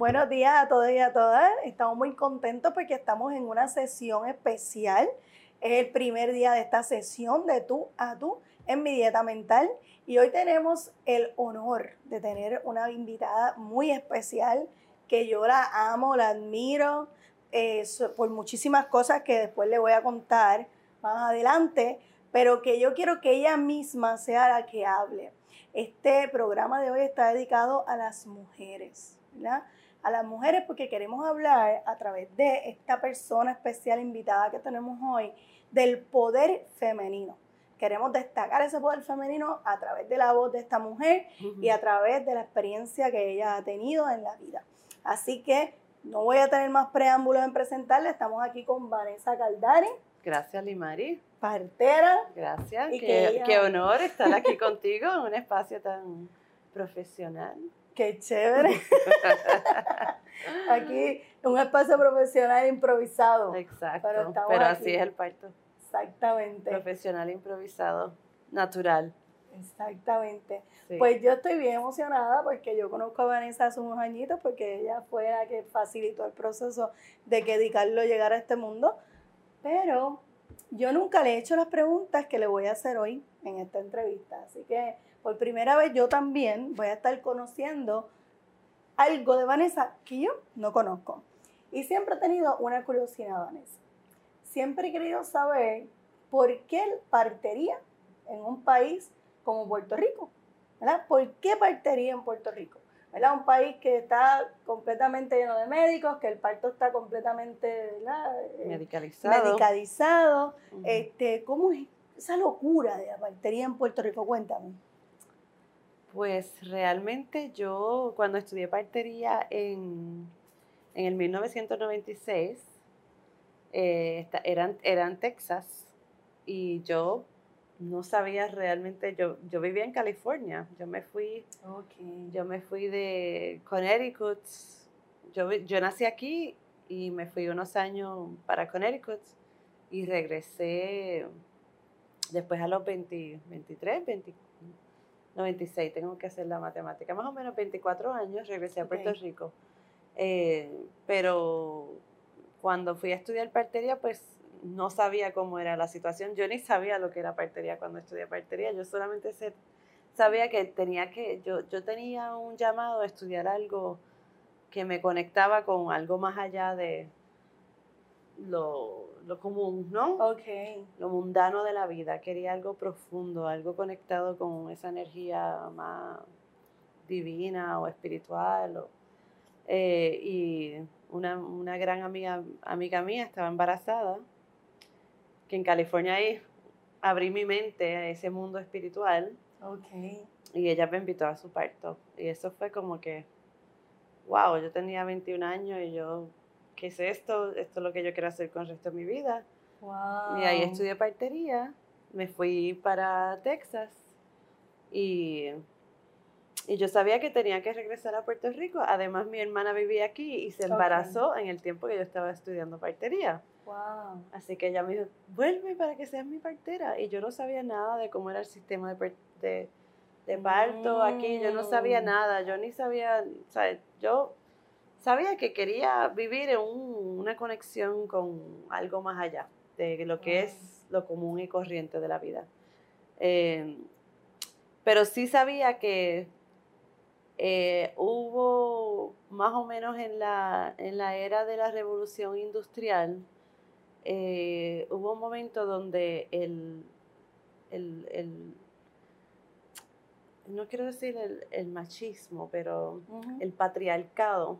Buenos días a todos y a todas. Estamos muy contentos porque estamos en una sesión especial. Es el primer día de esta sesión de tú a tú en mi dieta mental. Y hoy tenemos el honor de tener una invitada muy especial que yo la amo, la admiro eh, por muchísimas cosas que después le voy a contar más adelante, pero que yo quiero que ella misma sea la que hable. Este programa de hoy está dedicado a las mujeres, ¿verdad? A las mujeres porque queremos hablar a través de esta persona especial invitada que tenemos hoy del poder femenino. Queremos destacar ese poder femenino a través de la voz de esta mujer y a través de la experiencia que ella ha tenido en la vida. Así que no voy a tener más preámbulos en presentarle. Estamos aquí con Vanessa Caldari. Gracias, Limari. Partera. Gracias. Qué, qué, honor estar aquí contigo en un espacio tan profesional. Qué chévere. aquí un espacio profesional improvisado. Exacto. Pero, así es el parto. Exactamente. Profesional improvisado, natural. Exactamente. Pues yo estoy bien emocionada porque yo conozco a Vanessa hace unos añitos porque ella fue la que facilitó el proceso de que Dicarlo llegara a este mundo. Pero yo nunca le he hecho las preguntas que le voy a hacer hoy en esta entrevista. Así que por primera vez yo también voy a estar conociendo algo de Vanessa que yo no conozco. Y siempre he tenido una curiosidad, Vanessa. Siempre he querido saber por qué partería en un país como Puerto Rico. ¿verdad? ¿Por qué partería en Puerto Rico? ¿verdad? Un país que está completamente lleno de médicos, que el parto está completamente eh, medicalizado. medicalizado. este, ¿Cómo es esa locura de la partería en Puerto Rico? Cuéntame. Pues realmente yo cuando estudié partería en, en el 1996, eh, era, era en Texas y yo no sabía realmente, yo, yo vivía en California, yo me fui, yo me fui de Connecticut, yo, yo nací aquí y me fui unos años para Connecticut y regresé después a los 20, 23, 20, 96, tengo que hacer la matemática, más o menos 24 años regresé a Puerto Rico. Eh, pero cuando fui a estudiar partería, pues no sabía cómo era la situación. Yo ni sabía lo que era partería cuando estudié partería. Yo solamente sabía que tenía que, yo, yo tenía un llamado a estudiar algo que me conectaba con algo más allá de lo, común, ¿no? Ok. Lo mundano de la vida. Quería algo profundo, algo conectado con esa energía más divina o espiritual. Eh, y una, una, gran amiga, amiga mía estaba embarazada que en California ahí abrí mi mente a ese mundo espiritual. Okay. Y ella me invitó a su parto. Y eso fue como que, wow, yo tenía 21 años y yo, ¿qué es esto? Esto es lo que yo quiero hacer con el resto de mi vida. Wow. Y ahí estudié partería, me fui para Texas y, y yo sabía que tenía que regresar a Puerto Rico. Además, mi hermana vivía aquí y se embarazó en el tiempo que yo estaba estudiando partería. Así que ella me dijo, vuelve para que seas mi partera. Y yo no sabía nada de cómo era el sistema de, de, de parto aquí, yo no sabía mm. nada, yo ni sabía, o sea, yo sabía que quería vivir en una conexión con algo más allá de lo que es lo común y corriente de la vida. Eh, pero sí sabía que eh, hubo más o menos en la, en la era de la revolución industrial, eh, hubo un momento donde el, el, no quiero decir el, machismo, pero el patriarcado.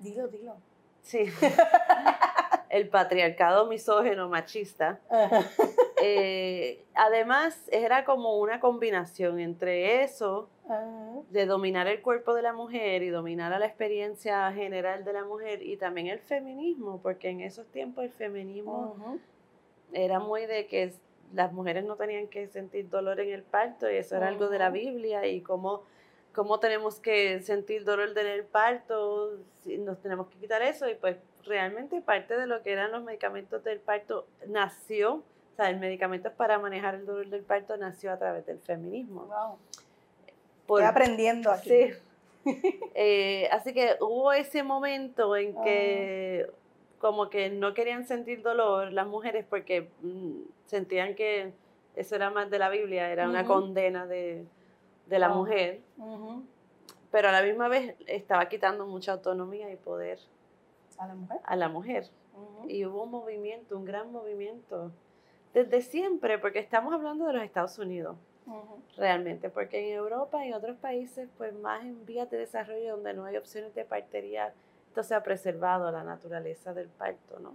Dilo, dilo. Sí. el patriarcado misógeno machista. Eh, además, era como una combinación entre eso de dominar el cuerpo de la mujer y dominar a la experiencia general de la mujer y también el feminismo, porque en esos tiempos el feminismo era muy de que las mujeres no tenían que sentir dolor en el parto y eso era algo de la Biblia y cómo, cómo tenemos que sentir dolor en el parto, si nos tenemos que quitar eso y pues realmente parte de lo que eran los medicamentos del parto nació, o sea, el medicamento para manejar el dolor del parto nació a través del feminismo. Estoy aprendiendo aquí. Sí. Eh, así que hubo ese momento en que como que no querían sentir dolor las mujeres porque mm, sentían que eso era más de la Biblia, era una condena de, la mujer, pero a la misma vez estaba quitando mucha autonomía y poder a la mujer. A la mujer. Y hubo un movimiento, un gran movimiento, desde siempre, porque estamos hablando de los Estados Unidos, realmente, porque en Europa y en otros países, pues más en vías de desarrollo donde no hay opciones de partería, esto se ha preservado la naturaleza del parto, ¿no?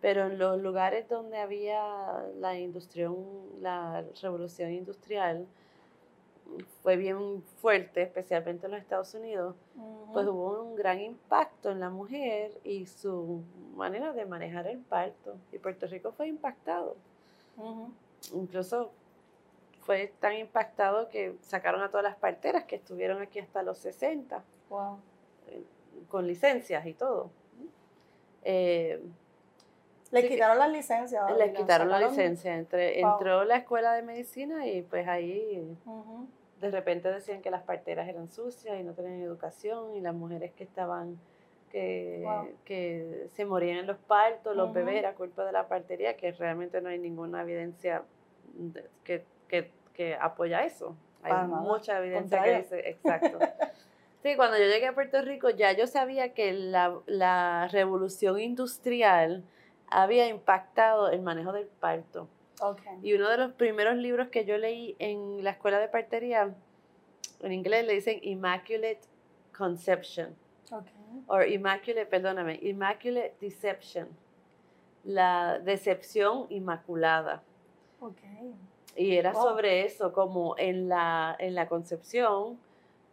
Pero en los lugares donde había la industria, la revolución industrial, fue bien fuerte, especialmente en los Estados Unidos, pues hubo un gran impacto en la mujer y su manera de manejar el parto. Y Puerto Rico fue impactado. Incluso fue tan impactado que sacaron a todas las parteras que estuvieron aquí hasta los 60, eh, con licencias y todo. Eh, les quitaron las licencias. Les quitaron la licencia. Entró la escuela de medicina y pues ahí de repente decían que las parteras eran sucias y no tenían educación y las mujeres que estaban, que, que se morían en los partos, los bebés, era culpa de la partería, que realmente no hay ninguna evidencia que, que, que apoya eso. Hay mucha evidencia que dice, exacto. Sí, cuando yo llegué a Puerto Rico ya yo sabía que la, la revolución industrial había impactado el manejo del parto. Y uno de los primeros libros que yo leí en la escuela de partería, en inglés le dicen Immaculate Conception. O Immaculate, perdóname, Immaculate Deception. La decepción inmaculada. Y era sobre eso, como en la, en la concepción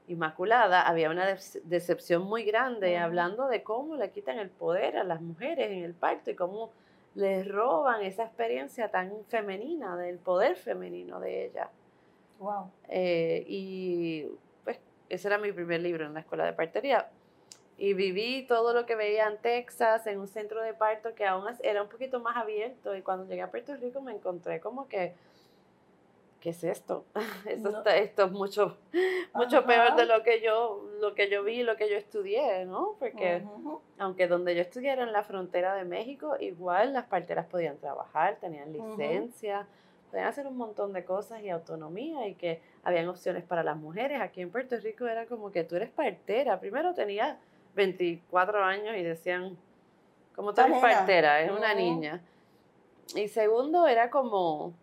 inmaculada había una decepción muy grande, hablando de cómo le quitan el poder a las mujeres en el parto y cómo les roban esa experiencia tan femenina, del poder femenino de ella. Wow. Eh, y pues ese era mi primer libro en la escuela de partería. Y viví todo lo que veía en Texas, en un centro de parto que aún era un poquito más abierto. Y cuando llegué a Puerto Rico me encontré como que ¿qué es esto? Esto, esto es mucho, mucho peor de lo que yo, lo que yo vi, lo que yo estudié, ¿no? Porque aunque donde yo estudié era en la frontera de México, igual las parteras podían trabajar, tenían licencia, podían hacer un montón de cosas y autonomía y que habían opciones para las mujeres. Aquí en Puerto Rico era como que tú eres partera. Primero tenía 24 años y decían, como tú eres partera, es una niña. Y segundo era como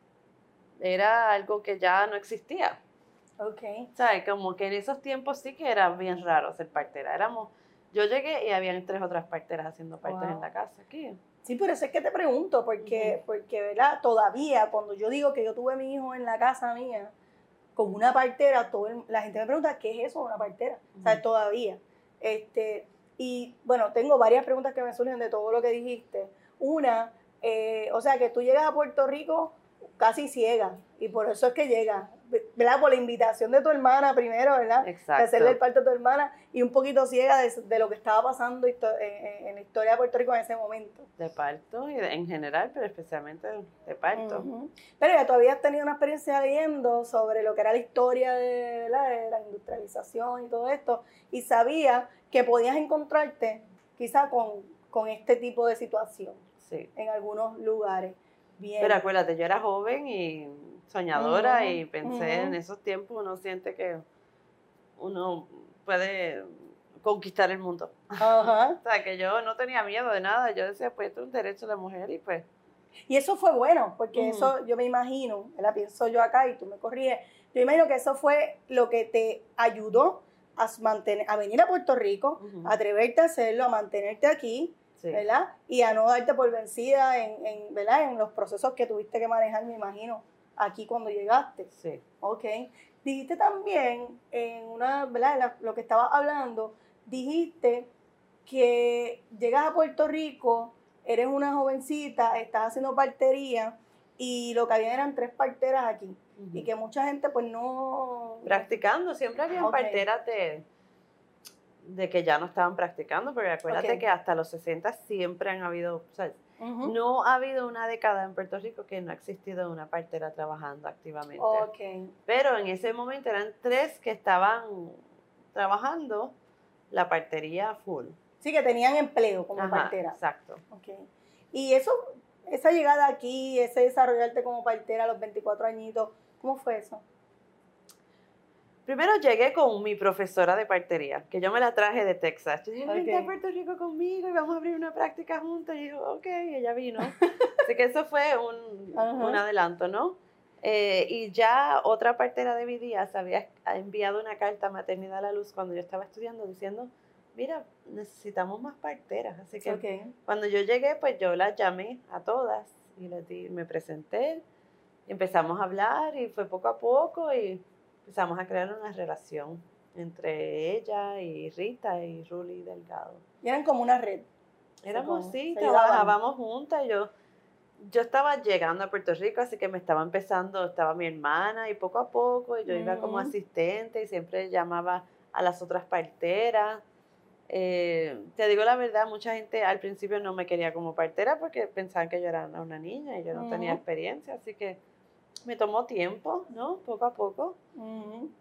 era algo que ya no existía. Ok. ¿Sabes? Como que en esos tiempos sí que era bien raro ser partera. Éramos, yo llegué y habían tres otras parteras haciendo partos en la casa aquí. Sí, por eso es que te pregunto, porque, porque, ¿verdad? Todavía, cuando yo digo que yo tuve a mi hijo en la casa mía con una partera, todo la gente me pregunta, ¿qué es eso, una partera? O sea, todavía. Este, y bueno, tengo varias preguntas que me surgen de todo lo que dijiste. Una, eh, o sea, que tú llegas a Puerto Rico casi ciega. Y por eso es que llega, ¿verdad? Por la invitación de tu hermana primero, ¿verdad? Exacto. De hacerle el parto a tu hermana y un poquito ciega de, lo que estaba pasando en, la historia de Puerto Rico en ese momento. De parto y en general, pero especialmente de parto. Pero ya todavía has tenido una experiencia leyendo sobre lo que era la historia de, de la industrialización y todo esto y sabía que podías encontrarte quizá con, con este tipo de situación sí. en algunos lugares. Pero acuérdate, yo era joven y soñadora y pensé en esos tiempos, uno siente que uno puede conquistar el mundo. o sea, que yo no tenía miedo de nada, yo decía, pues esto es un derecho de la mujer y pues... Y eso fue bueno, porque eso yo me imagino, la pienso yo acá y tú me corriges, yo imagino que eso fue lo que te ayudó a, mantener, a venir a Puerto Rico, a atreverte a hacerlo, a mantenerte aquí, ¿verdad? Y a no darte por vencida en, en, ¿verdad? en los procesos que tuviste que manejar, me imagino, aquí cuando llegaste. Sí. Ok. Dijiste también, en una, ¿verdad? lo que estabas hablando, dijiste que llegas a Puerto Rico, eres una jovencita, estás haciendo partería y lo que había eran tres parteras aquí. Y que mucha gente pues no... Practicando, siempre había parteras de de que ya no estaban practicando, porque acuérdate que hasta los 60 siempre han habido, o sea, no ha habido una década en Puerto Rico que no ha existido una partera trabajando activamente. Okay. Pero en ese momento eran tres que estaban trabajando la partería full. Sí, que tenían empleo como Ajá, partera. Exacto. Y eso, esa llegada aquí, ese desarrollarte como partera a los 24 añitos, ¿cómo fue eso? Primero llegué con mi profesora de partería, que yo me la traje de Texas. Yo dije, vente a. Puerto Rico conmigo y vamos a abrir una práctica juntos. Y dijo, ok, ella vino. Así que eso fue un, un adelanto, ¿no? Eh, y ya otra partera de mi día se había enviado una carta a Maternidad a la Luz cuando yo estaba estudiando diciendo, mira, necesitamos más parteras. Así que Ok. cuando yo llegué, pues yo las llamé a todas y les di, me presenté, empezamos a hablar y fue poco a poco y empezamos a crear una relación entre ella y Rita y Ruli Delgado. Y eran como una red. Éramos, sí, trabajábamos juntas. Yo, yo estaba llegando a Puerto Rico, así que me estaba empezando, estaba mi hermana y poco a poco, y yo iba como Ujú. asistente y siempre llamaba a las otras parteras. Eh, te digo la verdad, mucha gente al principio no me quería como partera porque pensaban que yo era una niña y yo no tenía Ujú. experiencia, así que me tomó tiempo, ¿no? Poco a poco.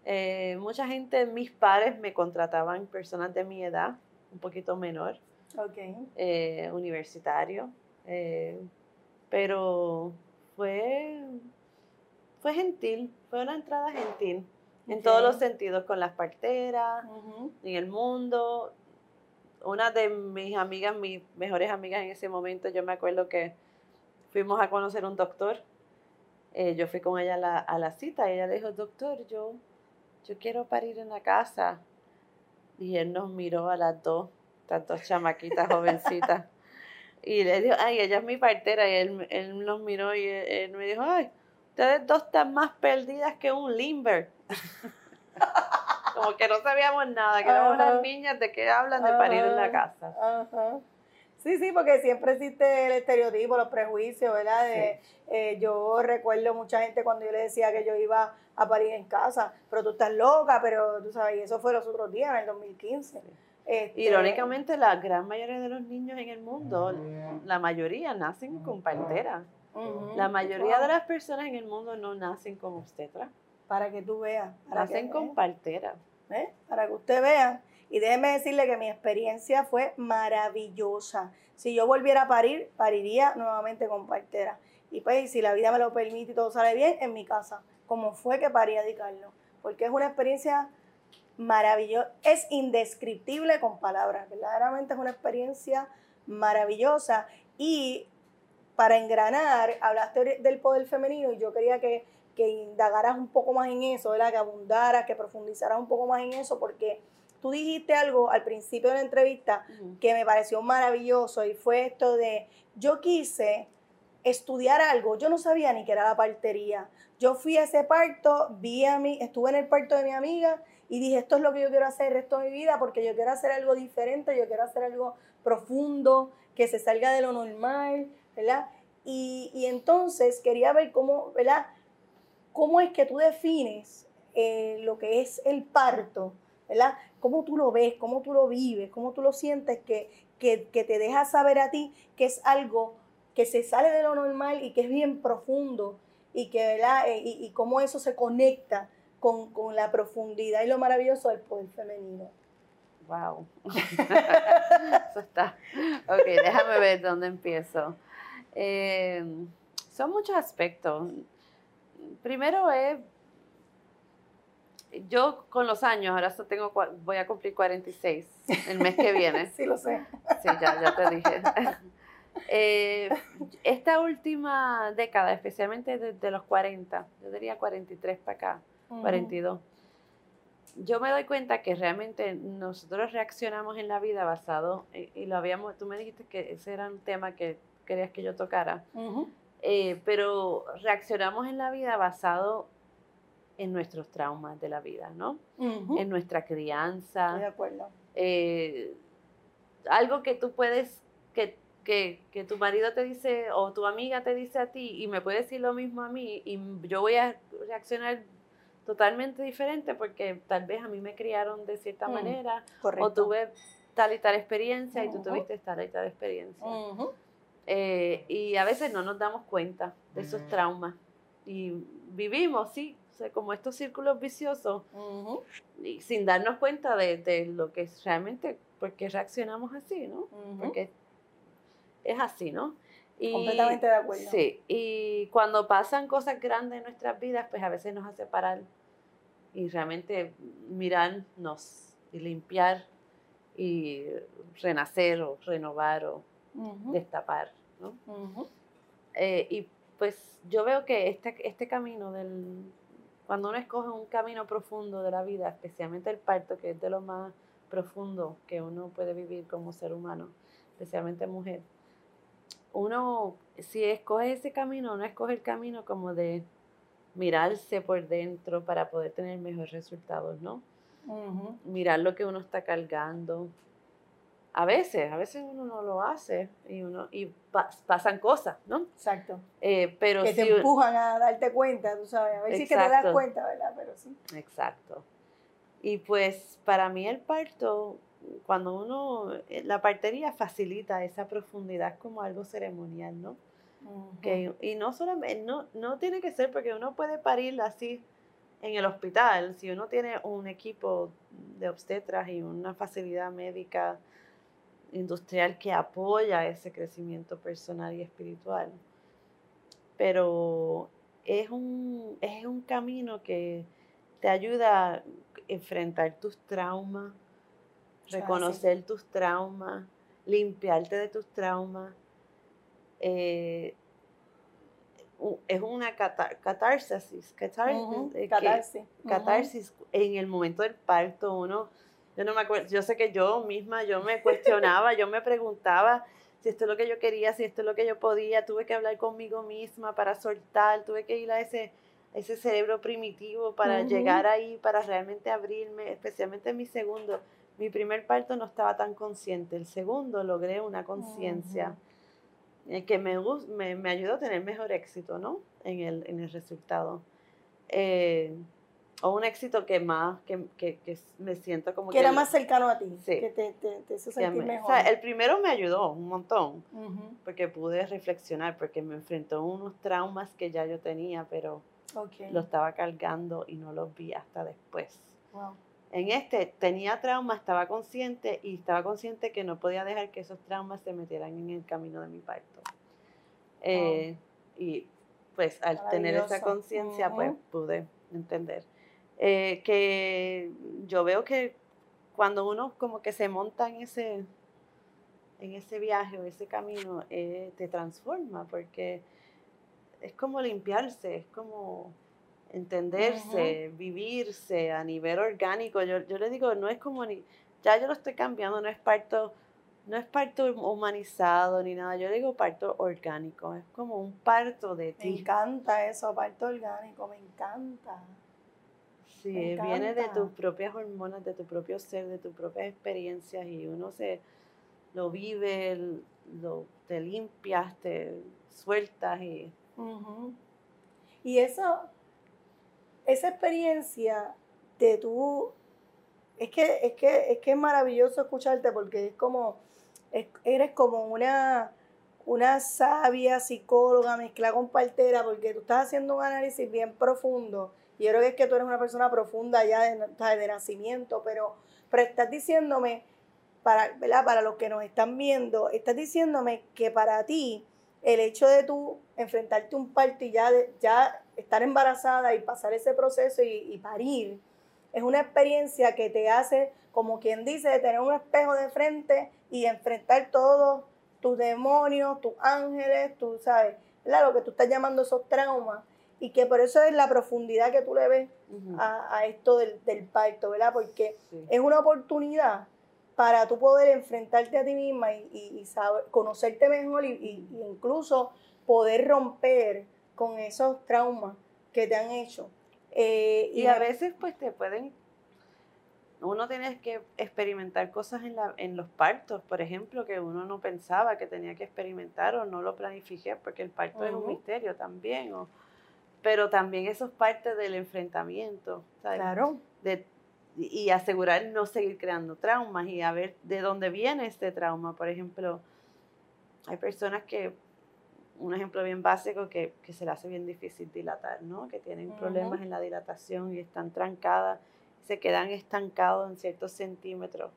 Eh, mucha gente, mis pares me contrataban personas de mi edad, un poquito menor Ok. eh, universitario, eh, pero fue, fue gentil, fue una entrada gentil en todos los sentidos, con las parteras, Ujú. en el mundo. Una de mis amigas, mis mejores amigas en ese momento, yo me acuerdo que fuimos a conocer un doctor. Eh, yo fui con ella a la, a la cita y ella le dijo, doctor, yo, yo quiero parir en la casa. Y él nos miró a las dos, estas dos chamaquitas jovencitas. Y le dijo, ay, ella es mi partera. Y él, él nos miró y él, él me dijo, ay, ustedes dos están más perdidas que un limber. Como que no sabíamos nada, que éramos unas niñas de que hablan de parir en la casa. Ajá. Sí, sí, porque siempre existe el estereotipo, los prejuicios, ¿verdad? De, eh, yo recuerdo mucha gente cuando yo le decía que yo iba a parir en casa, pero tú estás loca, pero tú sabes, y eso fue los otros días, en el 2015. Este, Irónicamente, la gran mayoría de los niños en el mundo, la mayoría nacen con partera. La mayoría wow, de las personas en el mundo no nacen con obstetra, Para que tú veas. Para que nacen con veas. partera. ¿eh? para que usted vea. Y déjeme decirle que mi experiencia fue maravillosa. Si yo volviera a parir, pariría nuevamente con partera. Y pues, si la vida me lo permite y todo sale bien, en mi casa, como fue que parí a Di. Porque es una experiencia maravillosa, es indescriptible con palabras, verdaderamente es una experiencia maravillosa. Y para engranar, hablaste del poder femenino y yo quería que, que indagaras un poco más en eso, ¿verdad? que abundaras, que profundizaras un poco más en eso, porque tú dijiste algo al principio de la entrevista que me pareció maravilloso y fue esto de, yo quise estudiar algo, yo no sabía ni qué era la partería. Yo fui a ese parto, vi a mí, estuve en el parto de mi amiga y dije, esto es lo que yo quiero hacer el resto de mi vida porque yo quiero hacer algo diferente, yo quiero hacer algo profundo, que se salga de lo normal, ¿verdad? Y, y entonces quería ver cómo, ¿verdad? ¿Cómo es que tú defines eh, lo que es el parto, ¿verdad? ¿Cómo tú lo ves, cómo tú lo vives, cómo tú lo sientes que, que, te deja saber a ti que es algo que se sale de lo normal y que es bien profundo y que, ¿verdad? Eh, y, y cómo eso se conecta con, con la profundidad y lo maravilloso del poder femenino. Wow. Eso está. Ok, déjame ver dónde empiezo. Eh, son muchos aspectos. Primero es, yo con los años, ahora tengo, voy a cumplir 46 el mes que viene. Sí, lo sé. Sí, ya, ya te dije. Eh, esta última década, especialmente desde los 40, yo diría 43 para acá, 42. Yo me doy cuenta que realmente nosotros reaccionamos en la vida basado, y, y lo habíamos, tú me dijiste que ese era un tema que querías que yo tocara, eh, pero reaccionamos en la vida basado en nuestros traumas de la vida, ¿no? En nuestra Estoy de crianza, acuerdo. eh, algo que tú puedes, que, que, que tu marido te dice o tu amiga te dice a ti y me puede decir lo mismo a mí y yo voy a reaccionar totalmente diferente porque tal vez a mí me criaron de cierta Mm, manera Correcto. o tuve tal y tal experiencia y tú tuviste tal y tal experiencia. Eh, y a veces no nos damos cuenta de esos traumas y vivimos, sí, como estos círculos viciosos y sin darnos cuenta de, de, lo que es realmente, porque reaccionamos así, ¿no? Porque es así, ¿no? Y, Completamente de acuerdo. Sí, y cuando pasan cosas grandes en nuestras vidas, pues a veces nos hace parar y realmente mirarnos y limpiar y renacer o renovar o destapar, ¿no? Eh, y pues yo veo que este, este camino del, cuando uno escoge un camino profundo de la vida, especialmente el parto, que es de lo más profundo que uno puede vivir como ser humano, especialmente mujer, uno, si escoge ese camino, no escoge el camino como de mirarse por dentro para poder tener mejores resultados, ¿no? Mirar lo que uno está cargando. A veces, a veces uno no lo hace y uno y pasan cosas, ¿no? Exacto. Eh, pero que te empujan a darte cuenta, tú sabes, a si que te das cuenta, ¿verdad? Pero sí. Exacto. Y pues para mí el parto cuando uno, eh, la partería facilita esa profundidad como algo ceremonial, ¿no? que, y no solamente, no, no tiene que ser porque uno puede parir así en el hospital, si uno tiene un equipo de obstetras y una facilidad médica industrial que apoya ese crecimiento personal y espiritual. Pero es un, es un camino que te ayuda a enfrentar tus traumas, reconocer tus traumas, limpiarte de tus traumas. Eh, es una catarsis, catarsis, catarsis, en el momento del parto uno, yo no me acuerdo, yo sé que yo misma, yo me cuestionaba, yo me preguntaba si esto es lo que yo quería, si esto es lo que yo podía, tuve que hablar conmigo misma para soltar, tuve que ir a ese, ese cerebro primitivo para llegar ahí, para realmente abrirme, especialmente en mi segundo. Mi primer parto no estaba tan consciente, el segundo logré una conciencia eh, que me, me, me, ayudó a tener mejor éxito, ¿no? En el, en el resultado. Eh, o un éxito que más, que, que, que me siento como que... era más cercano a ti, sí. que te, te, te hizo sentir mejor. O sea, el primero me ayudó un montón, porque pude reflexionar, porque me enfrentó a unos traumas que ya yo tenía, pero lo estaba cargando y no los vi hasta después. Wow. En este tenía trauma, estaba consciente y estaba consciente que no podía dejar que esos traumas se metieran en el camino de mi parto. Eh, y pues al tener esa conciencia, pues pude entender. Eh, que yo veo que cuando uno como que se monta en ese, en ese viaje o ese camino, eh, te transforma porque es como limpiarse, es como entenderse, vivirse a nivel orgánico. Yo, yo le digo, no es como ni, ya yo lo estoy cambiando, no es parto, no es parto humanizado ni nada, yo le digo parto orgánico, es como un parto de ti. Me encanta eso, parto orgánico, me encanta. Sí, viene de tus propias hormonas, de tu propio ser, de tus propias experiencias y uno se lo vive, lo, te limpias, te sueltas y... Y eso, esa experiencia de tú, es que, es que, es que es maravilloso escucharte porque es como, eres como una, una sabia psicóloga mezclada con partera porque tú estás haciendo un análisis bien profundo. Y yo creo que es que tú eres una persona profunda ya de, de nacimiento, pero, pero estás diciéndome, para, ¿verdad? para los que nos están viendo, estás diciéndome que para ti el hecho de tú enfrentarte a un parto y ya, ya estar embarazada y pasar ese proceso y, parir, es una experiencia que te hace, como quien dice, tener un espejo de frente y enfrentar todos tus demonios, tus ángeles, tú sabes, lo que tú estás llamando esos traumas. Y que por eso es la profundidad que tú le ves a, esto del, parto, ¿verdad? Porque es una oportunidad para tú poder enfrentarte a ti misma y, saber, conocerte mejor y, incluso poder romper con esos traumas que te han hecho. Eh, y, a veces pues te pueden, uno tiene que experimentar cosas en, la, en los partos, por ejemplo, que uno no pensaba que tenía que experimentar o no lo planifiqué, porque el parto es un misterio también, pero también eso es parte del enfrentamiento. Claro. De, y asegurar no seguir creando traumas y a ver de dónde viene este trauma. Por ejemplo, hay personas que un ejemplo bien básico que, que, se le hace bien difícil dilatar, ¿no? Que tienen problemas en la dilatación y están trancadas, se quedan estancados en ciertos centímetros.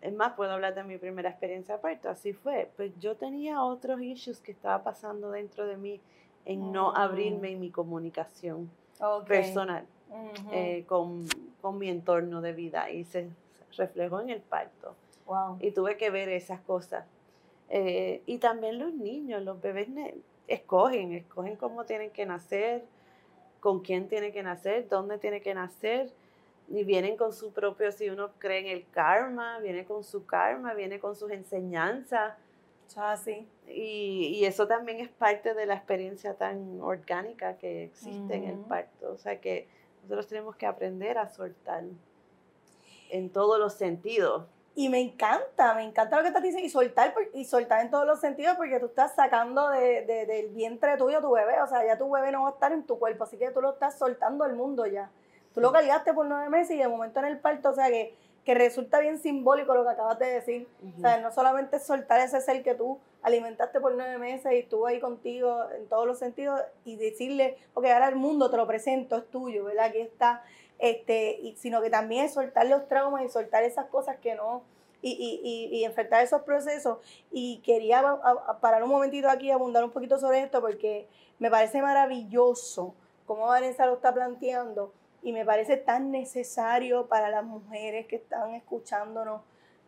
Es más, puedo hablar de mi primera experiencia de parto, así fue. Pues yo tenía otros issues que estaba pasando dentro de mí en no abrirme en mi comunicación personal eh, con, con, mi entorno de vida y se reflejó en el parto. Wow. Y tuve que ver esas cosas. Eh, y también los niños, los bebés escogen, escogen cómo tienen que nacer, con quién tienen que nacer, dónde tienen que nacer, y vienen con su propio, si uno cree en el karma, viene con su karma, viene con sus enseñanzas. Así. Y, y, eso también es parte de la experiencia tan orgánica que existe en el parto. O sea que nosotros tenemos que aprender a soltar en todos los sentidos. Y me encanta, me encanta lo que estás diciendo y soltar, y soltar en todos los sentidos porque tú estás sacando de, de, del vientre tuyo tu bebé, o sea, ya tu bebé no va a estar en tu cuerpo, así que tú lo estás soltando al mundo ya. Tú lo cargaste por nueve meses y de momento en el parto, o sea, que, que resulta bien simbólico lo que acabas de decir. O sea, no solamente soltar ese ser que tú alimentaste por nueve meses y estuvo ahí contigo en todos los sentidos y decirle, ok, ahora el mundo te lo presento, es tuyo, ¿verdad? Aquí está este, y, sino que también es soltar los traumas y soltar esas cosas que no, y, y, y enfrentar esos procesos. Y quería parar un momentito aquí y abundar un poquito sobre esto porque me parece maravilloso cómo Vanessa lo está planteando y me parece tan necesario para las mujeres que están escuchándonos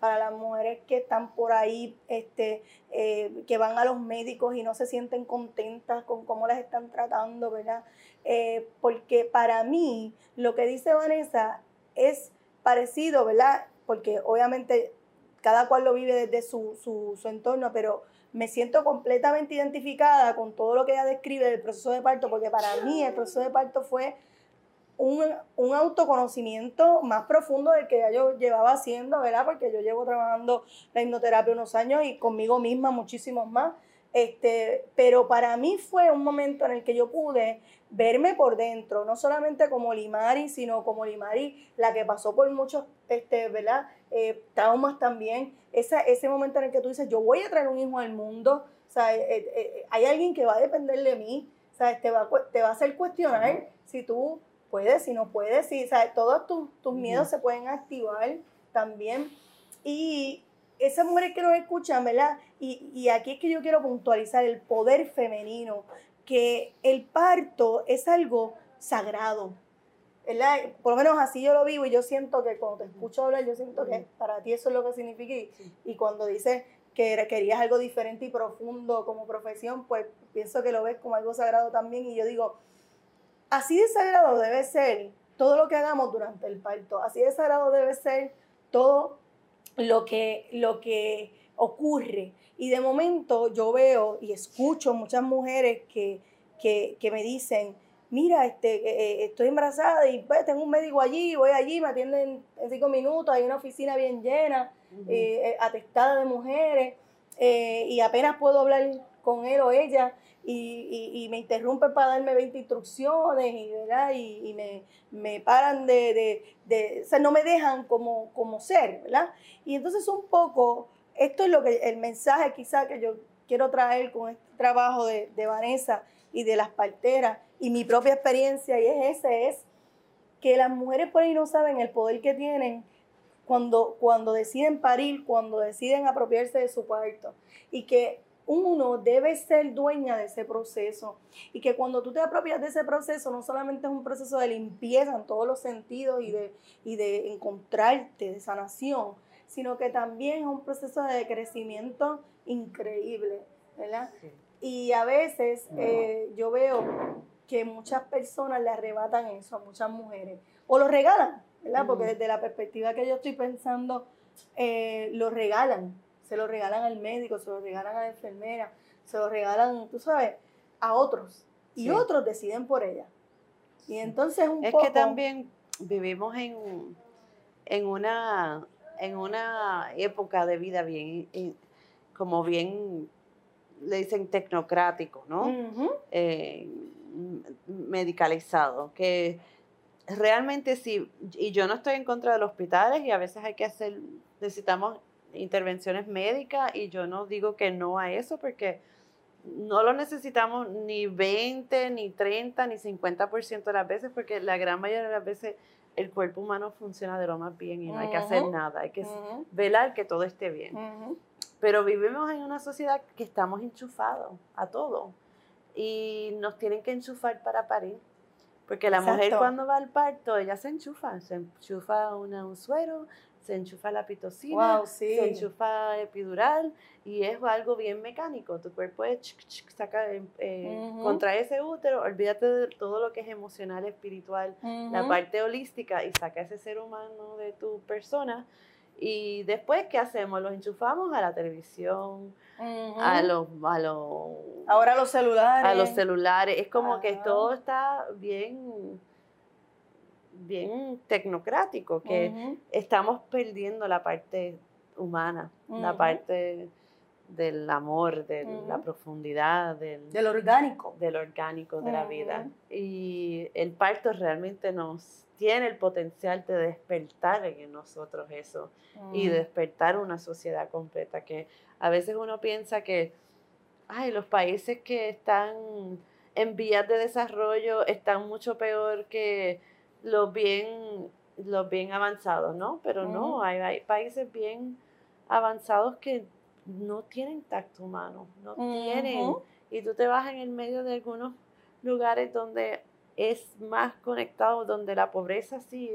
para las mujeres que están por ahí, este, eh, que van a los médicos y no se sienten contentas con cómo las están tratando, ¿verdad? Eh, porque para mí lo que dice Vanessa es parecido, ¿verdad? Porque obviamente cada cual lo vive desde su, su, su entorno, pero me siento completamente identificada con todo lo que ella describe del proceso de parto, porque para mí el proceso de parto fue un, un, autoconocimiento más profundo del que ya yo llevaba haciendo, ¿verdad? Porque yo llevo trabajando la hipnoterapia unos años y conmigo misma muchísimos más. Este, pero para mí fue un momento en el que yo pude verme por dentro, no solamente como Limari, sino como Limari, la que pasó por muchos, este, ¿verdad? Eh, traumas también. Esa, ese momento en el que tú dices, yo voy a traer un hijo al mundo, o sea, eh, eh, hay alguien que va a depender de mí, o sea, te va, te va a hacer cuestionar si tú puedes, si no puedes, si, todos tus, tus miedos se pueden activar también. Y esas mujeres que nos escuchan, ¿verdad? Y, y aquí es que yo quiero puntualizar el poder femenino, que el parto es algo sagrado, ¿verdad? Por lo menos así yo lo vivo y yo siento que cuando te escucho hablar, yo siento que para ti eso es lo que significa. Y, y cuando dices que querías algo diferente y profundo como profesión, pues pienso que lo ves como algo sagrado también. Y yo digo, Así de sagrado debe ser todo lo que hagamos durante el parto. Así de sagrado debe ser todo lo que, lo que ocurre. Y de momento yo veo y escucho muchas mujeres que, me dicen, mira, este, eh, eh, estoy embarazada y pues, tengo un médico allí, voy allí, me atienden en cinco minutos, hay una oficina bien llena, eh, atestada de mujeres, y apenas puedo hablar con él o ella y, me interrumpen para darme 20 instrucciones y, ¿verdad? y, me, me, paran de, de, o sea, no me dejan como, como ser, ¿verdad? Y entonces un poco, esto es lo que el mensaje quizá que yo quiero traer con este trabajo de, de Vanessa y de las parteras y mi propia experiencia, y es ese, es que las mujeres por ahí no saben el poder que tienen cuando, cuando deciden parir, cuando deciden apropiarse de su parto. Y que uno debe ser dueña de ese proceso. Y que cuando tú te apropias de ese proceso no solamente es un proceso de limpieza en todos los sentidos y de, y de encontrarte, de sanación, sino que también es un proceso de crecimiento increíble, ¿verdad? Y a veces eh, yo veo que muchas personas le arrebatan eso a muchas mujeres o lo regalan, ¿verdad? Porque desde la perspectiva que yo estoy pensando, eh, lo regalan se lo regalan al médico, se lo regalan a la enfermera, se lo regalan, tú sabes, a otros. Y otros deciden por ella. Y entonces un es que también vivimos en, en, una, en una época de vida bien, como bien, le dicen tecnocrático, ¿no? Eh, medicalizado, que realmente sí, y yo no estoy en contra de los hospitales y a veces hay que hacer, necesitamos intervenciones médicas y yo no digo que no a eso porque no lo necesitamos ni 20, ni 30, ni 50% de las veces, porque la gran mayoría de las veces el cuerpo humano funciona de lo más bien y no hay que hacer nada, hay que velar que todo esté bien. Pero vivimos en una sociedad que estamos enchufados a todo y nos tienen que enchufar para parir. Porque la mujer cuando va al parto, ella se enchufa, se enchufa un suero, se enchufa la pitocina, se enchufa epidural y es algo bien mecánico. Tu cuerpo es saca, eh, eh, contra ese útero, olvídate de todo lo que es emocional, espiritual, la parte holística y saca ese ser humano de tu persona. Y después, ¿qué hacemos? Los enchufamos a la televisión, a los, a los... Ahora los celulares. A los celulares. Es como que todo está bien bien tecnocrático, que estamos perdiendo la parte humana, la parte del amor, de la profundidad, del, del, orgánico. Del orgánico de la vida. Y el parto realmente nos tiene el potencial de despertar en nosotros eso y despertar una sociedad completa que a veces uno piensa que, ay, los países que están en vías de desarrollo están mucho peor que los bien, los bien avanzados, ¿no? Pero no, hay, países bien avanzados que no tienen tacto humano, no tienen. Y tú te vas en el medio de algunos lugares donde es más conectado, donde la pobreza sí,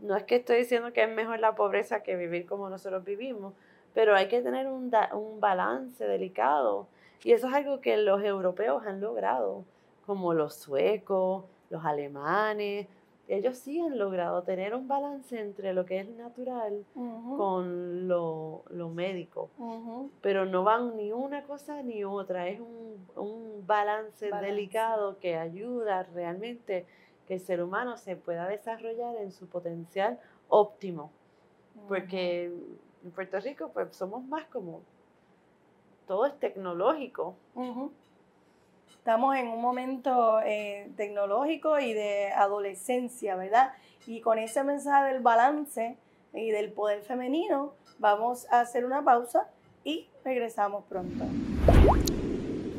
no es que estoy diciendo que es mejor la pobreza que vivir como nosotros vivimos, pero hay que tener un, un balance delicado. Y eso es algo que los europeos han logrado, como los suecos, los alemanes, ellos sí han logrado tener un balance entre lo que es natural con lo, médico, pero no van ni una cosa ni otra, es un, balance, delicado que ayuda realmente que el ser humano se pueda desarrollar en su potencial óptimo, porque en Puerto Rico pues somos más como, todo es tecnológico. Estamos en un momento eh, tecnológico y de adolescencia, ¿verdad? Y con ese mensaje del balance y del poder femenino, vamos a hacer una pausa y regresamos pronto.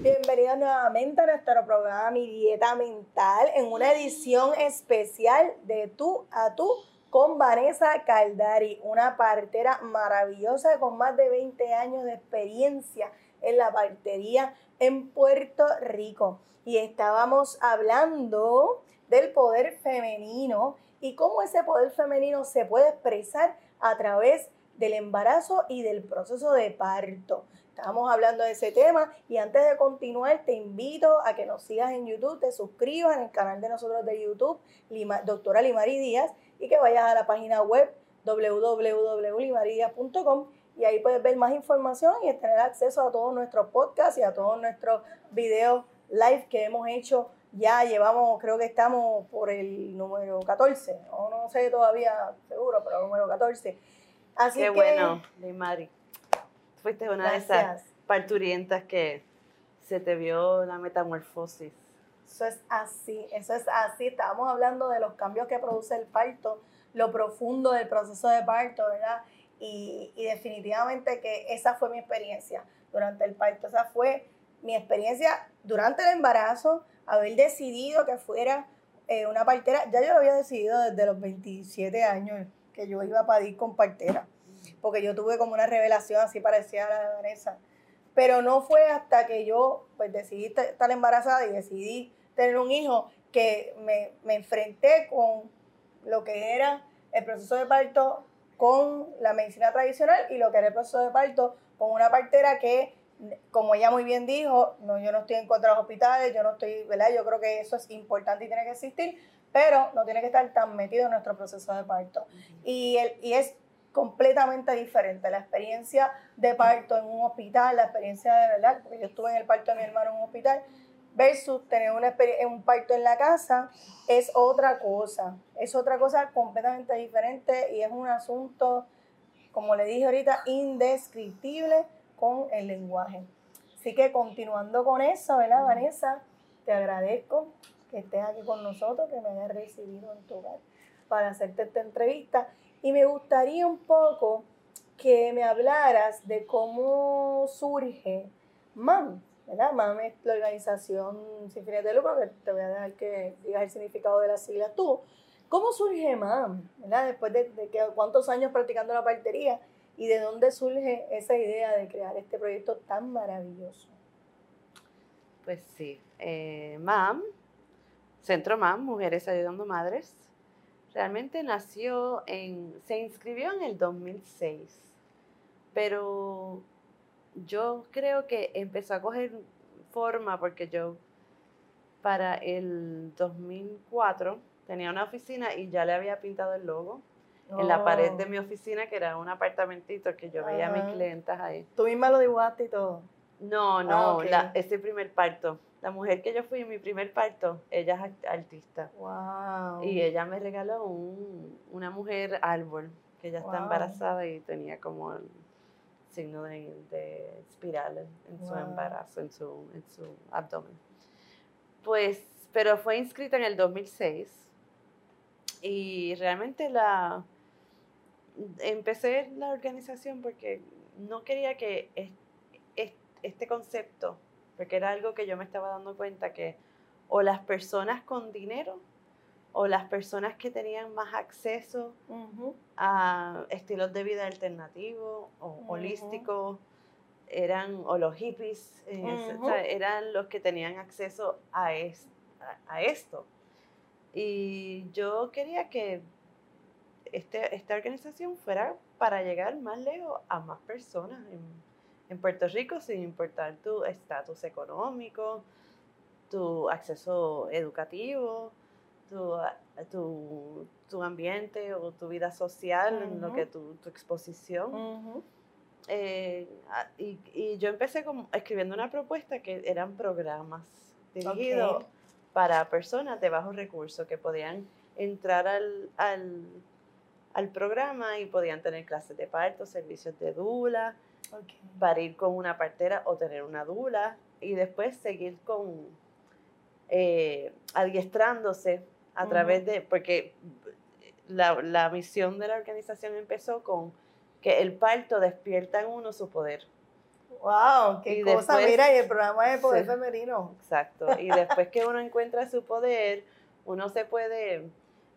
Bienvenidos nuevamente a nuestro programa Mi Dieta Mental en una edición especial de Tú a Tú con Vanessa Caldari, una partera maravillosa con más de 20 años de experiencia en la partería en Puerto Rico. Y estábamos hablando del poder femenino y cómo ese poder femenino se puede expresar a través del embarazo y del proceso de parto. Estábamos hablando de ese tema y antes de continuar te invito a que nos sigas en YouTube, te suscribas en el canal de nosotros de YouTube, doctora Limari Díaz, y que vayas a la página web www.limaridiaz.com y ahí puedes ver más información y tener acceso a todos nuestros podcasts y a todos nuestros videos live que hemos hecho. Ya llevamos, creo que estamos por el número 14, o no sé todavía seguro, pero el número 14. Así Qué bueno, Limari. Fuiste una de esas parturientas que se te vio la metamorfosis. Eso es así, eso es así. Estábamos hablando de los cambios que produce el parto, lo profundo del proceso de parto, ¿verdad? Y, definitivamente que esa fue mi experiencia durante el parto. Esa fue mi experiencia durante el embarazo, haber decidido que fuera eh, una partera. Ya yo lo había decidido desde los 27 años que yo iba a parir con partera, porque yo tuve como una revelación así parecida a la de Vanessa. Pero no fue hasta que yo pues decidí estar embarazada y decidí tener un hijo que me, me enfrenté con lo que era el proceso de parto con la medicina tradicional y lo que era el proceso de parto con una partera que, como ella muy bien dijo, no, yo no estoy en contra de los hospitales, yo no estoy, ¿verdad? Yo creo que eso es importante y tiene que existir, pero no tiene que estar tan metido en nuestro proceso de parto. Y, el, y es completamente diferente la experiencia de parto en un hospital, la experiencia de verdad, porque yo estuve en el parto de mi hermano en un hospital, versus tener una un parto en la casa es otra cosa, es otra cosa completamente diferente y es un asunto, como le dije ahorita, indescriptible con el lenguaje. Así que continuando con eso, ¿verdad, Vanessa? Te agradezco que estés aquí con nosotros, que me hayas recibido en tu hogar para hacerte esta entrevista. Y me gustaría un poco que me hablaras de cómo surge MAM, ¿verdad? MAM es la organización sin fines de lucro, que te voy a dejar que digas el significado de las siglas tú. ¿Cómo surge MAM? ¿verdad? Después de, de que, cuántos años practicando la partería y de dónde surge esa idea de crear este proyecto tan maravilloso. Pues sí, eh, MAM, Centro MAM, Mujeres Ayudando Madres, realmente nació en, se inscribió en el 2006, pero yo creo que empezó a coger forma porque yo para el 2004 tenía una oficina y ya le había pintado el logo en la pared de Oh. mi oficina, que era un apartamentito que yo veía a mis clientas ahí. Tú misma lo dibujaste y todo. No, no, Ah, ok. la- ese primer parto. La mujer que yo fui en mi primer parto, ella es artista. Wow. Y ella me regaló un- una mujer árbol, que ella está embarazada y tenía como signo de, de espiral en, su embarazo, en su, en su abdomen. Pues, pero fue inscrita en el 2006 y realmente la empecé la organización porque no quería que es- es- este concepto, porque era algo que yo me estaba dando cuenta que o las personas con dinero o las personas que tenían más acceso a estilos de vida alternativos o holísticos eran o los hippies o sea, eran los que tenían acceso a, es- a- a esto. Y yo quería que este, esta organización fuera para llegar más lejos a más personas en, en Puerto Rico sin importar tu estatus económico, tu acceso educativo, tu, tu, tu ambiente o tu vida social, en lo que tu, tu exposición. Eh, y, y yo empecé como escribiendo una propuesta que eran programas dirigidos para personas de bajos recursos que podían entrar al, al, al programa y podían tener clases de parto, servicios de dula, Ok. para ir con una partera o tener una dula y después seguir con eh, adiestrándose a través de, porque la, la misión de la organización empezó con que el parto despierta en uno su poder. Wow, qué Y cosa. después- Mira, y el programa de poder Sí. femenino. Exacto. Y después que uno encuentra su poder, uno se puede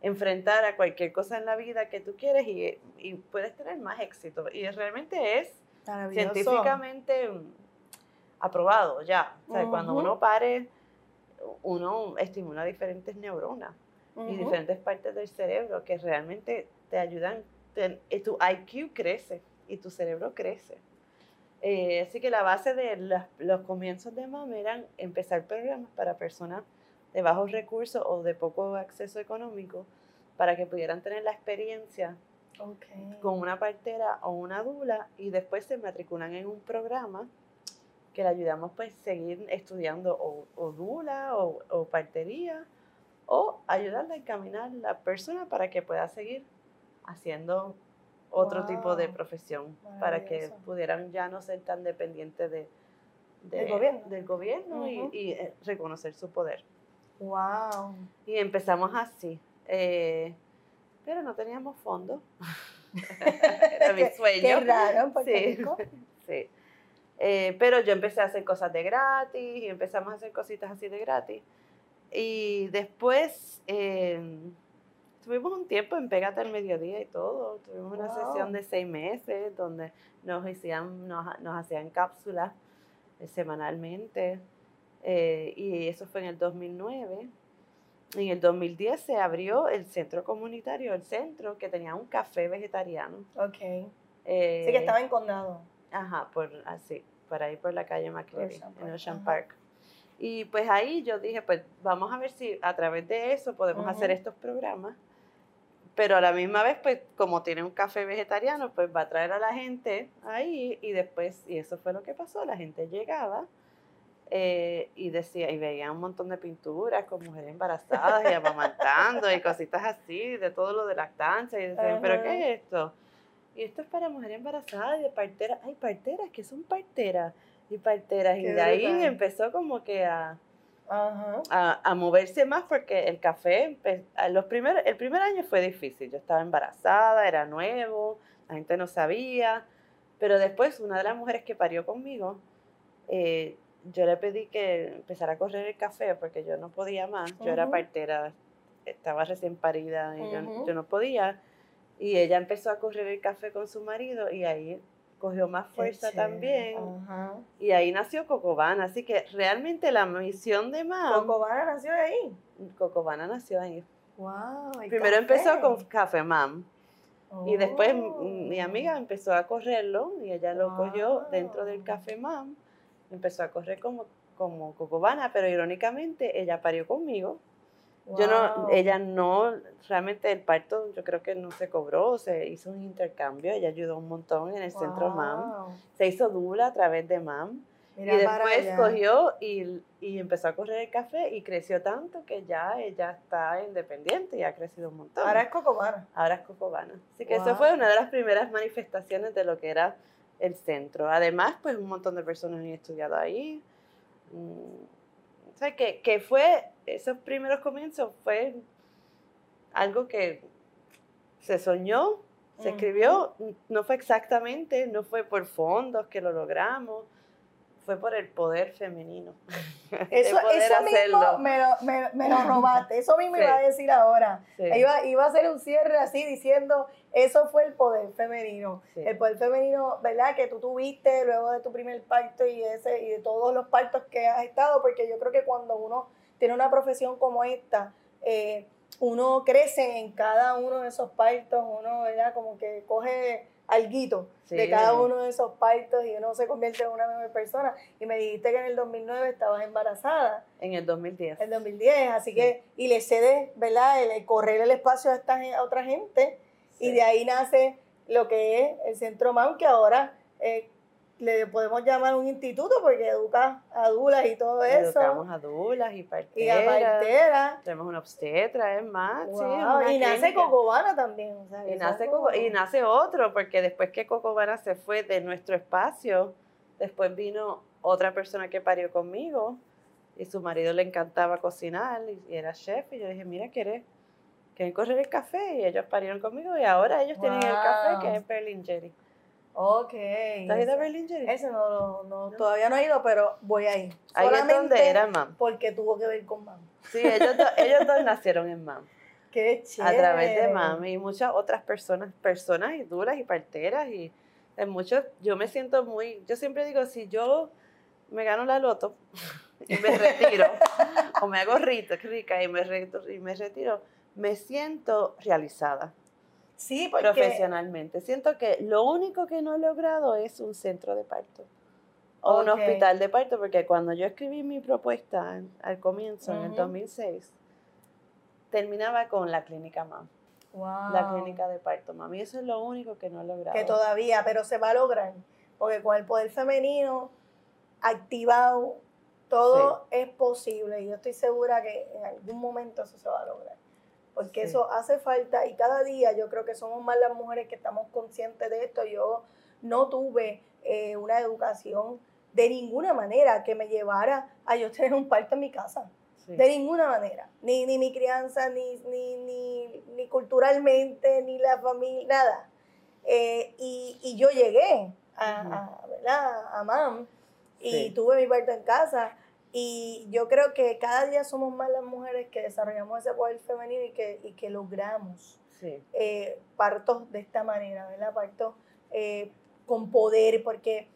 enfrentar a cualquier cosa en la vida que tú quieres y, y puedes tener más éxito. Y realmente es científicamente mm, aprobado ya. O sea, cuando uno pare, uno estimula diferentes neuronas y Ujú. diferentes partes del cerebro que realmente te ayudan, te- eh, tu IQ crece y tu cerebro crece. Eh, así que la base de las- los comienzos de MAM eran empezar programas para personas de bajos recursos o de poco acceso económico para que pudieran tener la experiencia Ok. con una partera o una dula y después se matriculan en un programa que le ayudamos pues seguir estudiando o, o dula o, o partería o ayudarle a encaminar la persona para que pueda seguir haciendo otro tipo de Wow. profesión para que pudieran ya no ser tan dependientes de, de- Del gobierno. del gobierno y- Ujú. y, eh, reconocer su poder. Wow. Y empezamos así. eh, pero no teníamos fondos. Era mi sueño. Qué raro Puerto Sí. Rico. Sí. Eh, pero yo empecé a hacer cosas de gratis y empezamos a hacer cositas así de gratis. Y después eh, tuvimos un tiempo en Pégate al Mediodía y todo. Tuvimos una sesión de seis meses donde nos hacían, nos, nos hacían cápsulas eh, semanalmente. Eh, y eso fue en el 2009. En el 2010 se abrió el centro comunitario, el centro que tenía un café vegetariano. Ok. Sí Eh, que estaba en condado. Ajá, por así, por ahí por la calle McCreary, en Ocean. Park. Y pues ahí yo dije, pues vamos a ver si a través de eso podemos hacer estos programas. Pero a la misma vez, pues como tiene un café vegetariano, pues va a traer a la gente ahí y después, y eso fue lo que pasó, la gente llegaba eh, y decía, y veía un montón de pinturas con mujeres embarazadas y amamantando y cositas así, de todo lo de lactancia, y decían, ¿pero qué es esto? Y esto es para mujeres embarazadas y de parteras. Ay, parteras, que son parteras y parteras. Y Qué de ahí brutal. empezó como que a, Ajá. a, a moverse más porque el café, los primeros, el primer año fue difícil. Yo estaba embarazada, era nuevo, la gente no sabía. Pero después una de las mujeres que parió conmigo eh, yo le pedí que empezara a correr el café porque yo no podía más. Yo era Ujú. partera, estaba recién parida y yo- Ujú. yo, no podía. Y ella empezó a correr el café con su marido y ahí cogió más fuerza también. Ajá. Y ahí nació Cocobana. Así que realmente la misión de MAM, Cocobana nació ahí. Cocobana nació ahí. Wow. Primero café. empezó con Café MAM. Y después Oh. mi amiga empezó a correrlo y ella lo cogió dentro del. Café Mam. Empezó a correr como, como Cocobana, pero irónicamente ella parió conmigo. Yo no, Wow. ella no, realmente el parto yo creo que no se cobró, se hizo un intercambio, ella ayudó un montón en el centro MAM. Wow. Se hizo dula a través de MAM. Mira y después cogió y, y empezó a correr el café y creció tanto que ya ella está independiente y ha crecido un montón. Ahora es Cocobana. Ahora es Cocobana. Así que eso Wow. fue una de las primeras manifestaciones de lo que era el centro. Además, pues un montón de personas han estudiado ahí. Mm, sea, que, que fue, esos primeros comienzos fue algo que se soñó, se escribió, no fue exactamente, no fue por fondos que lo logramos, fue por el poder femenino. Eso, poder eso mismo me lo, me, me lo robaste. Eso mismo Sí. iba a decir ahora. Sí, Iba, iba a hacer un cierre así diciendo, eso fue el poder femenino. sí. El poder femenino, ¿verdad? Que tú tuviste luego de tu primer parto y, ese, y de todos los partos que has estado, porque yo creo que cuando uno tiene una profesión como esta, eh, uno crece en cada uno de esos partos, uno, ¿verdad? Como que coge alguito de cada uno de esos partos y uno se convierte en una mejor persona. Y me dijiste que en el 2009 estabas embarazada, En el 2010. en el 2010, así que, y le cedes, ¿verdad? El, el correr el espacio a, esta, a otra gente, y de ahí nace lo que es el Centro MAM, que ahora eh, le podemos llamar un instituto porque educa a adulas y todo eso, Educamos a dulas y y a parteras. parteras. Tenemos una obstetra, es más. sí, y nace. Cocobana también. o sea, Y nace, Coco- y nace otro, porque después que Cocobana se fue de nuestro espacio, después vino otra persona que parió conmigo y su marido le encantaba cocinar y, era chef. Y yo dije, mira, ¿quieres, ¿quieren correr el café? Y ellos parieron conmigo y ahora ellos tienen el café que es Berlin Jerry. Ok. ¿Tú has ido a Berlin Jerry? Ese no, lo- no, todavía no he ido, pero voy a ir. Ahí es donde Solamente era mam. Porque tuvo que ver con mam. Sí, ellos, do- ellos dos nacieron en mam. Qué a chévere. través de mami y muchas otras personas, personas y duras y parteras y en muchos, yo me siento muy, yo siempre digo, si yo me gano la loto y me retiro, o me hago rita, rica y me, re- y me retiro, me siento realizada Sí, porque profesionalmente. Siento que lo único que no he logrado es un centro de parto o un hospital de parto, porque cuando yo escribí mi propuesta al comienzo, en el Ujú. 2006, terminaba con la clínica MAM Wow. la clínica de parto, mami. Eso es lo único que no he logrado. que todavía, pero se va a lograr. Porque con el poder femenino activado, todo es posible. Y yo estoy segura que en algún momento eso se va a lograr. Porque Sí. eso hace falta y cada día yo creo que somos más las mujeres que estamos conscientes de esto. Yo no tuve eh, una educación de ninguna manera que me llevara a yo tener un parto en mi casa. Sí. De ninguna manera. Ni, ni mi crianza, ni, ni, ni, ni culturalmente, ni la familia, nada. Eh, y, y yo llegué a, a, MAM y Sí. tuve mi parto en casa. Y yo creo que cada día somos más las mujeres que desarrollamos ese poder femenino y que, y que logramos Sí. eh, partos de esta manera, ¿verdad? Partos eh, con poder, porque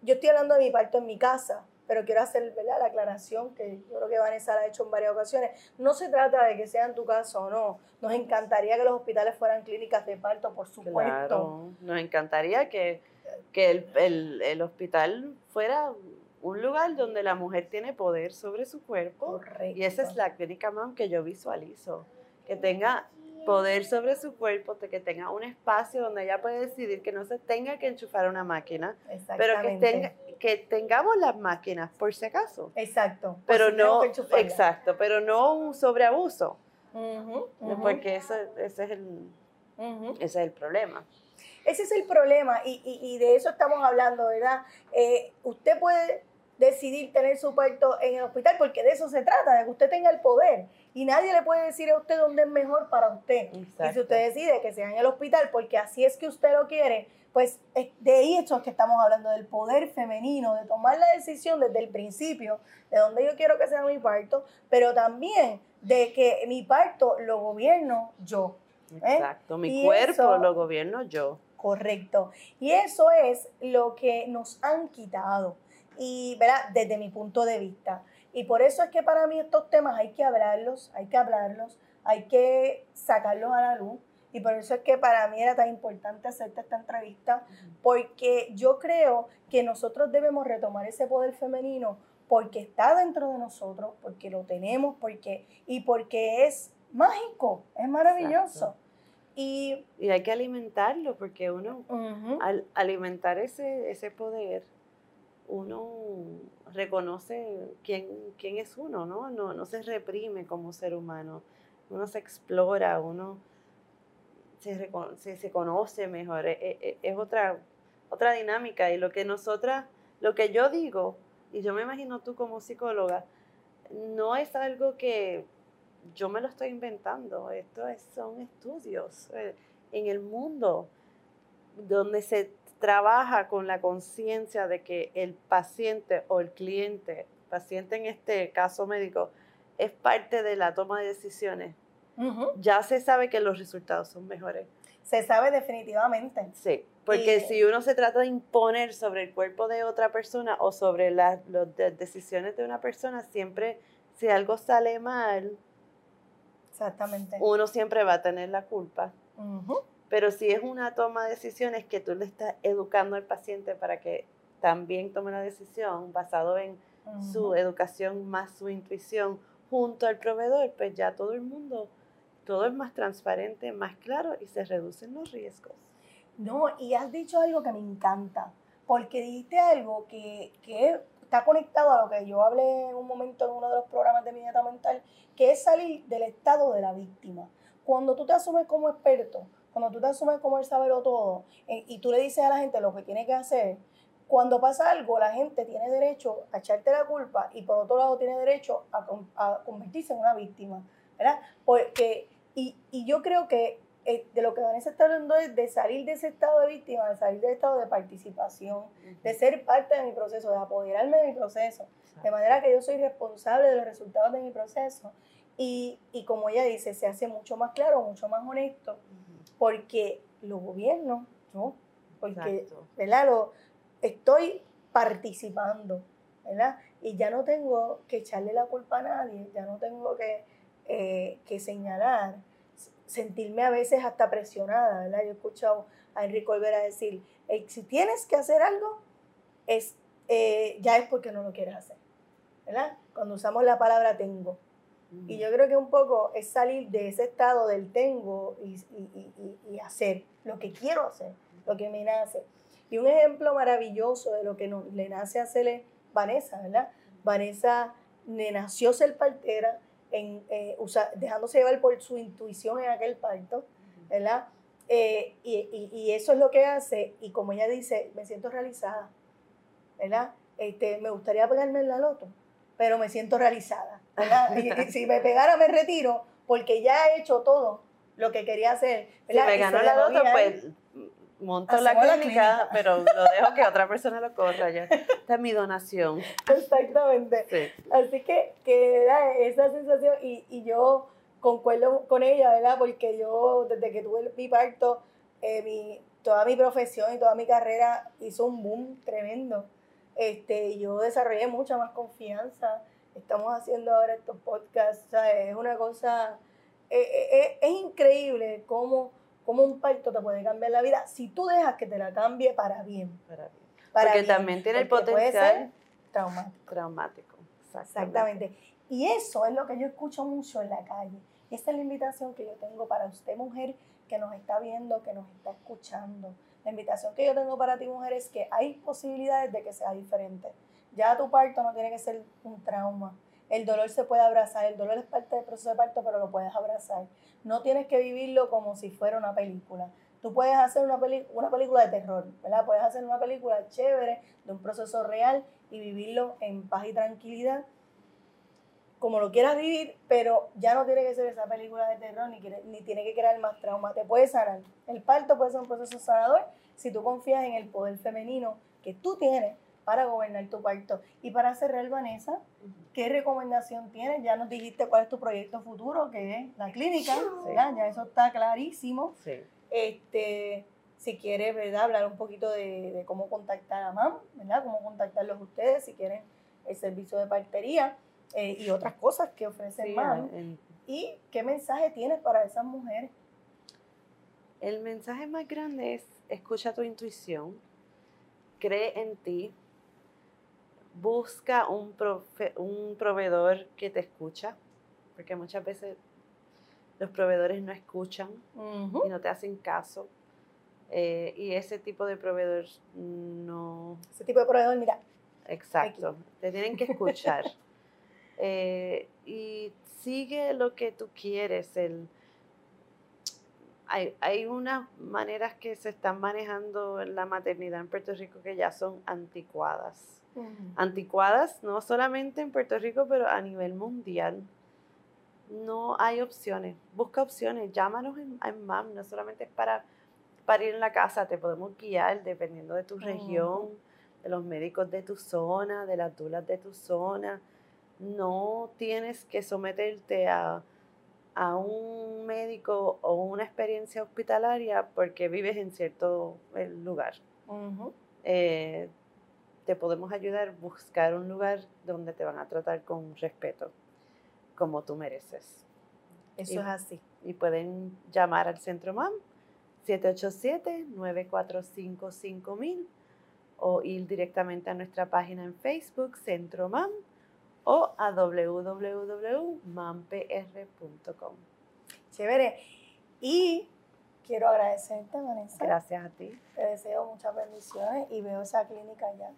yo estoy hablando de mi parto en mi casa, pero quiero hacer ¿verdad? la aclaración que yo creo que Vanessa la ha hecho en varias ocasiones. No se trata de que sea en tu casa o no. Nos encantaría que los hospitales fueran clínicas de parto, por supuesto. Claro. Nos encantaría que, que el, el- el hospital fuera un lugar donde la mujer tiene poder sobre su cuerpo. Correcto. Y esa es la clínica MAM que yo visualizo. Que tenga poder sobre su cuerpo, que tenga un espacio donde ella puede decidir que no se tenga que enchufar una máquina, pero que, tenga, que tengamos las máquinas por si acaso. Exacto. Pero si no, exacto, pero no un sobreabuso, porque eso, ese, es el, ese es el problema. Ese es el problema y, y- y de eso estamos hablando, ¿verdad? Eh, usted puede decidir tener su parto en el hospital, porque de eso se trata, de que usted tenga el poder. Y nadie le puede decir a usted dónde es mejor para usted. Y si usted decide que sea en el hospital, porque así es que usted lo quiere, pues de ahí es que estamos hablando, del poder femenino, de tomar la decisión desde el principio, de dónde yo quiero que sea mi parto, pero también de que mi parto lo gobierno yo. ¿eh? Exacto, mi cuerpo lo gobierno yo. Correcto. Y eso es lo que nos han quitado. Y, ¿verdad? Desde mi punto de vista. Y por eso es que para mí estos temas hay que hablarlos, hay que hablarlos, hay que sacarlos a la luz. Y por eso es que para mí era tan importante hacerte esta entrevista, porque yo creo que nosotros debemos retomar ese poder femenino porque está dentro de nosotros, porque lo tenemos, porque, y porque es mágico, es maravilloso. Y, hay que alimentarlo, porque uno, al alimentar ese, ese poder, uno reconoce quién, quién es uno, ¿no? ¿no? No se reprime como ser humano, uno se explora, uno se, se, conoce mejor, es, e, e, es, otra, otra dinámica. Y lo que nosotras, lo que yo digo, y yo me imagino tú como psicóloga, no es algo que yo me lo estoy inventando, esto son estudios eh, en el mundo donde se trabaja con la conciencia de que el paciente o el cliente, paciente en este caso médico, es parte de la toma de decisiones. Ya se sabe que los resultados son mejores. Se sabe definitivamente. Sí, porque si uno se trata de imponer sobre el cuerpo de otra persona o sobre las decisiones de una persona, siempre si algo sale mal, Exactamente. Uno siempre va a tener la culpa. Pero si es una toma de decisiones que tú le estás educando al paciente para que también tome la decisión basado en su educación más su intuición junto al proveedor, pues ya todo el mundo, todo es más transparente, más claro y se reducen los riesgos. No, y has dicho algo que me encanta, porque dijiste algo que, que está conectado a lo que yo hablé en un momento en uno de los programas de mi dieta mental, que es salir del estado de la víctima. Cuando tú te asumes como experto, cuando tú te asumes como el saberlo todo, eh, y tú le dices a la gente lo que tiene que hacer, cuando pasa algo, la gente tiene derecho a echarte la culpa y por otro lado tiene derecho a, convertirse en una víctima, ¿verdad? Porque, y, y yo creo que eh, de lo que Vanessa está hablando es de salir de ese estado de víctima, de salir del estado de participación, de ser parte de mi proceso, de apoderarme de mi proceso, de manera que yo soy responsable de los resultados de mi proceso. Y, y, como ella dice, se hace mucho más claro, mucho más honesto, porque los gobiernos, ¿no? Porque, ¿verdad? Lo, estoy participando, ¿verdad? Y ya no tengo que echarle la culpa a nadie, ya no tengo que, eh, que señalar sentirme a veces hasta presionada, ¿verdad? Yo he escuchado a Enrique Olvera decir, si tienes que hacer algo, es, eh, ya es porque no lo quieres hacer, ¿verdad? Cuando usamos la palabra tengo. Y yo creo que un poco es salir de ese estado del tengo y, y, hacer lo que quiero hacer, lo que me nace. Y un ejemplo maravilloso de lo que le nace hacer es Vanessa, ¿verdad? Vanessa le nació ser partera, en, eh, dejándose llevar por su intuición en aquel parto, ¿verdad? Eh, y, y, eso es lo que hace, y como ella dice, me siento realizada, ¿verdad? Este, me gustaría pegarme en la loto, pero me siento realizada, ¿verdad? y, si me pegara me retiro, porque ya he hecho todo lo que quería hacer. ¿verdad? Si me ganó la loto, pues monto la clínica, pero lo dejo que otra persona lo corra ya. Esta es mi donación. Exactamente. Así que, que era esa sensación y, y, yo concuerdo con ella, ¿verdad? Porque yo desde que tuve mi parto, eh, mi, toda mi profesión y toda mi carrera hizo un boom tremendo. Este, yo desarrollé mucha más confianza. Estamos haciendo ahora estos podcasts. Es una cosa, eh, eh, es increíble cómo cómo un parto te puede cambiar la vida si tú dejas que te la cambie para bien. Para bien. porque también tiene el potencial traumático. traumático. Exactamente. Y eso es lo que yo escucho mucho en la calle. Esta es la invitación que yo tengo para usted, mujer, que nos está viendo, que nos está escuchando. La invitación que yo tengo para ti, mujer, es que hay posibilidades de que sea diferente. Ya tu parto no tiene que ser un trauma. El dolor se puede abrazar, el dolor es parte del proceso de parto, pero lo puedes abrazar. No tienes que vivirlo como si fuera una película. Tú puedes hacer una, una película de terror, ¿verdad? Puedes hacer una película chévere de un proceso real y vivirlo en paz y tranquilidad como lo quieras vivir, pero ya no tiene que ser esa película de terror ni, ni tiene que crear más trauma. Te puede sanar. El parto puede ser un proceso sanador si tú confías en el poder femenino que tú tienes para gobernar tu parto. Y para cerrar, Vanessa, ¿qué recomendación tienes? Ya nos dijiste cuál es tu proyecto futuro, que es la clínica, ¿verdad? Ya eso está clarísimo. Sí. Este, si quieres, ¿verdad? Hablar un poquito de, cómo contactar a MAM, ¿verdad? Cómo contactarlos ustedes si quieren el servicio de partería. Eh, y otras cosas que ofrecen más. ¿Y qué mensaje tienes para esas mujeres? El mensaje más grande es escucha tu intuición, cree en ti, busca un, un proveedor que te escucha, porque muchas veces los proveedores no escuchan y no te hacen caso. Eh, y ese tipo de proveedor no... Ese tipo de proveedor, mira. Exacto, te tienen que escuchar. Eh, y sigue lo que tú quieres. El, hay, hay, unas maneras que se están manejando en la maternidad en Puerto Rico que ya son anticuadas. Anticuadas no solamente en Puerto Rico, pero a nivel mundial. No hay opciones. Busca opciones. Llámanos en, MAM. No solamente es para, para ir en la casa. Te podemos guiar dependiendo de tu región, de los médicos de tu zona, de las dulas de tu zona no tienes que someterte a, un médico o una experiencia hospitalaria porque vives en cierto lugar. Eh, te podemos ayudar a buscar un lugar donde te van a tratar con respeto, como tú mereces. Eso es así. Y pueden llamar al Centro MAM 787-945-5000 o ir directamente a nuestra página en Facebook, Centro MAM o a www.mampr.com. Chévere. Y quiero agradecerte, Vanessa. Gracias a ti. Te deseo muchas bendiciones y veo esa clínica ya.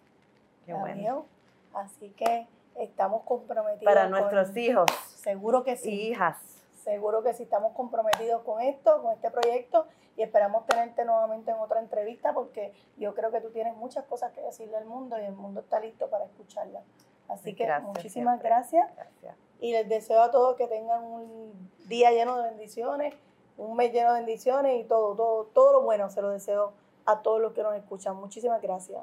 Qué bueno. Así que estamos comprometidos. Para nuestros hijos. Seguro que sí. Hijas. Seguro que sí, estamos comprometidos con esto, con este proyecto y esperamos tenerte nuevamente en otra entrevista porque yo creo que tú tienes muchas cosas que decirle al mundo y el mundo está listo para escucharlas. Así que muchísimas gracias. Y les deseo a todos que tengan un día lleno de bendiciones, un mes lleno de bendiciones y todo, todo, todo lo bueno se lo deseo a todos los que nos escuchan. Muchísimas gracias.